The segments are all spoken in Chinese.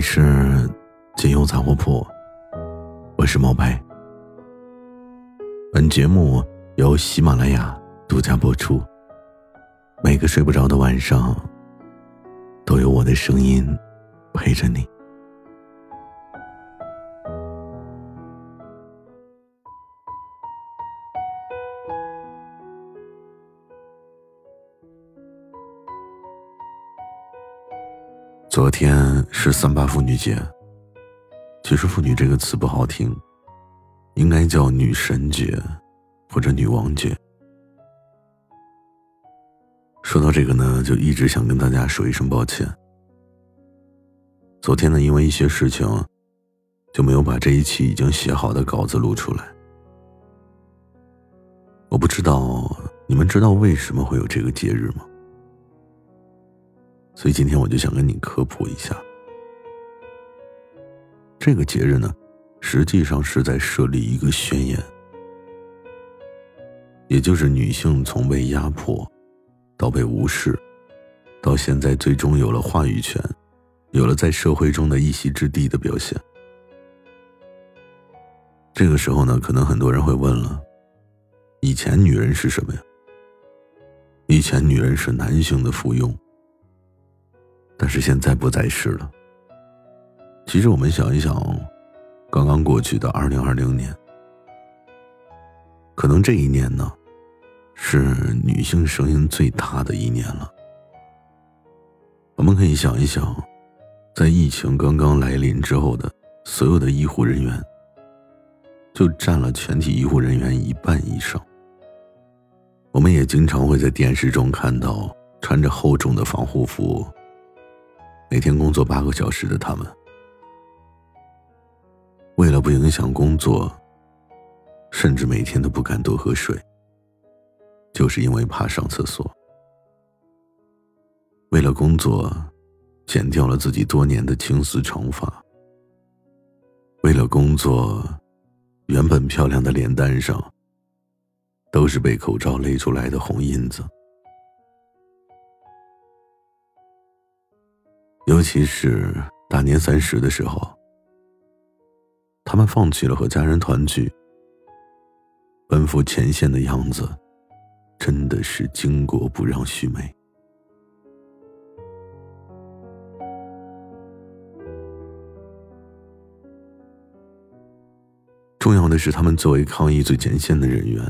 你是金庸杂货铺，我是毛白。本节目由喜马拉雅独家播出。每个睡不着的晚上，都有我的声音陪着你。昨天是三八妇女节。其实“妇女”这个词不好听，应该叫女神节，或者女王节。说到这个呢，就一直想跟大家说一声抱歉。昨天呢，因为一些事情，就没有把这一期已经写好的稿子录出来。我不知道你们知道为什么会有这个节日吗？所以今天我就想跟你科普一下，这个节日呢，实际上是在设立一个宣言，也就是女性从被压迫，到被无视，到现在最终有了话语权，有了在社会中的一席之地的表现。这个时候呢，可能很多人会问了：以前女人是什么呀？以前女人是男性的附庸。但是现在不再是了。其实我们想一想，刚刚过去的二零二零年，可能这一年呢，是女性声音最大的一年了。我们可以想一想，在疫情刚刚来临之后的所有的医护人员，就占了全体医护人员一半以上。我们也经常会在电视中看到穿着厚重的防护服。每天工作八个小时的他们，为了不影响工作，甚至每天都不敢多喝水，就是因为怕上厕所。为了工作，剪掉了自己多年的青丝长发。为了工作，原本漂亮的脸蛋上，都是被口罩勒出来的红印子。尤其是大年三十的时候，他们放弃了和家人团聚，奔赴前线的样子，真的是巾帼不让须眉。重要的是，他们作为抗疫最前线的人员，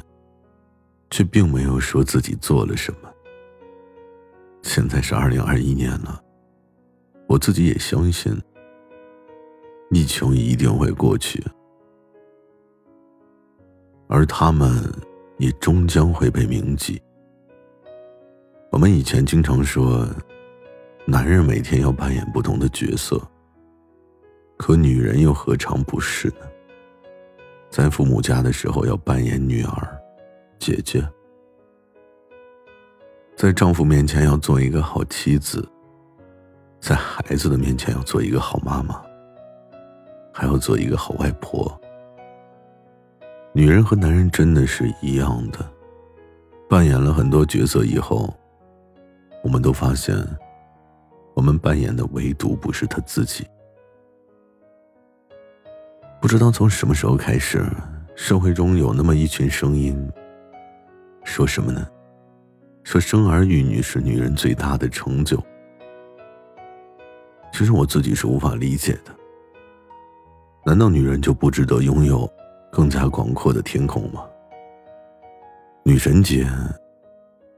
却并没有说自己做了什么。现在是二零二一年了。我自己也相信，疫情一定会过去，而他们也终将会被铭记。我们以前经常说，男人每天要扮演不同的角色，可女人又何尝不是呢？在父母家的时候要扮演女儿、姐姐，在丈夫面前要做一个好妻子。在孩子的面前要做一个好妈妈，还要做一个好外婆。女人和男人真的是一样的，扮演了很多角色以后，我们都发现，我们扮演的唯独不是他自己。不知道从什么时候开始，社会中有那么一群声音，说什么呢？说生儿育女是女人最大的成就。其实我自己是无法理解的。难道女人就不值得拥有更加广阔的天空吗？女神节，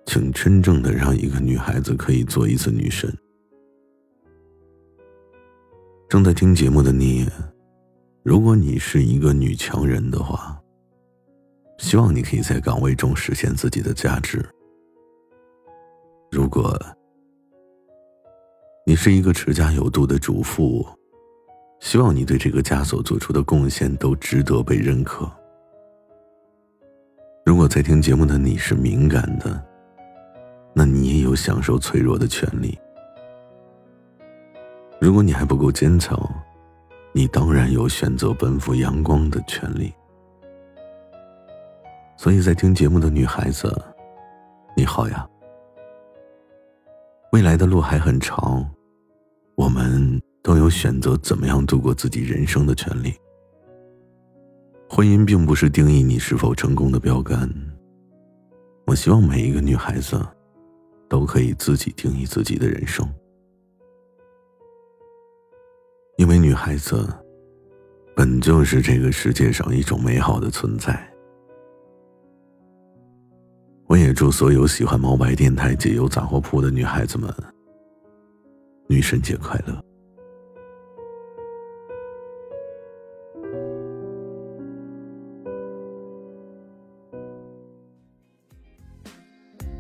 请真正的让一个女孩子可以做一次女神。正在听节目的你，如果你是一个女强人的话，希望你可以在岗位中实现自己的价值。如果，你是一个持家有度的主妇，希望你对这个家所做出的贡献都值得被认可。如果在听节目的你是敏感的，那你也有享受脆弱的权利。如果你还不够坚强，你当然有选择奔赴阳光的权利。所以在听节目的女孩子，你好呀。未来的路还很长，我们都有选择怎么样度过自己人生的权利。婚姻并不是定义你是否成功的标杆。我希望每一个女孩子都可以自己定义自己的人生，因为女孩子本就是这个世界上一种美好的存在。我也祝所有喜欢毛白电台解忧杂货铺的女孩子们，女神节快乐。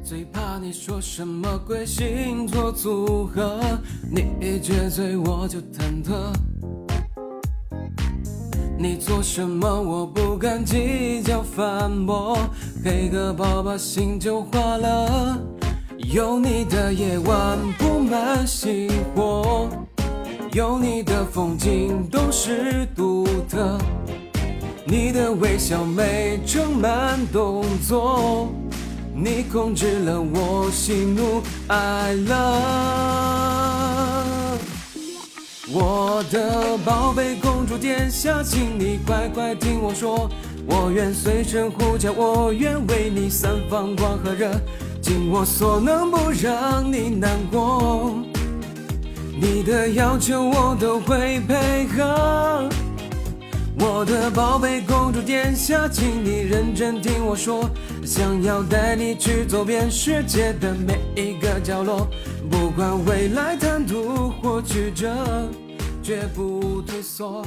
最怕你说什么鬼星座组合，你一撅嘴我就忐忑。你做什么我不敢计较反驳，给个抱抱心就化了。有你的夜晚布满星火，有你的风景都是独特，你的微笑美盛满动作。你控制了我喜怒哀乐，我的宝贝公主殿下，请你乖乖听我说，我愿随身呼叫，我愿为你散发光和热，尽我所能不让你难过，你的要求我都会配合。我的宝贝公主殿下，请你认真听我说，想要带你去走遍世界的每一个角落，不管未来坦途或曲折，绝不退缩。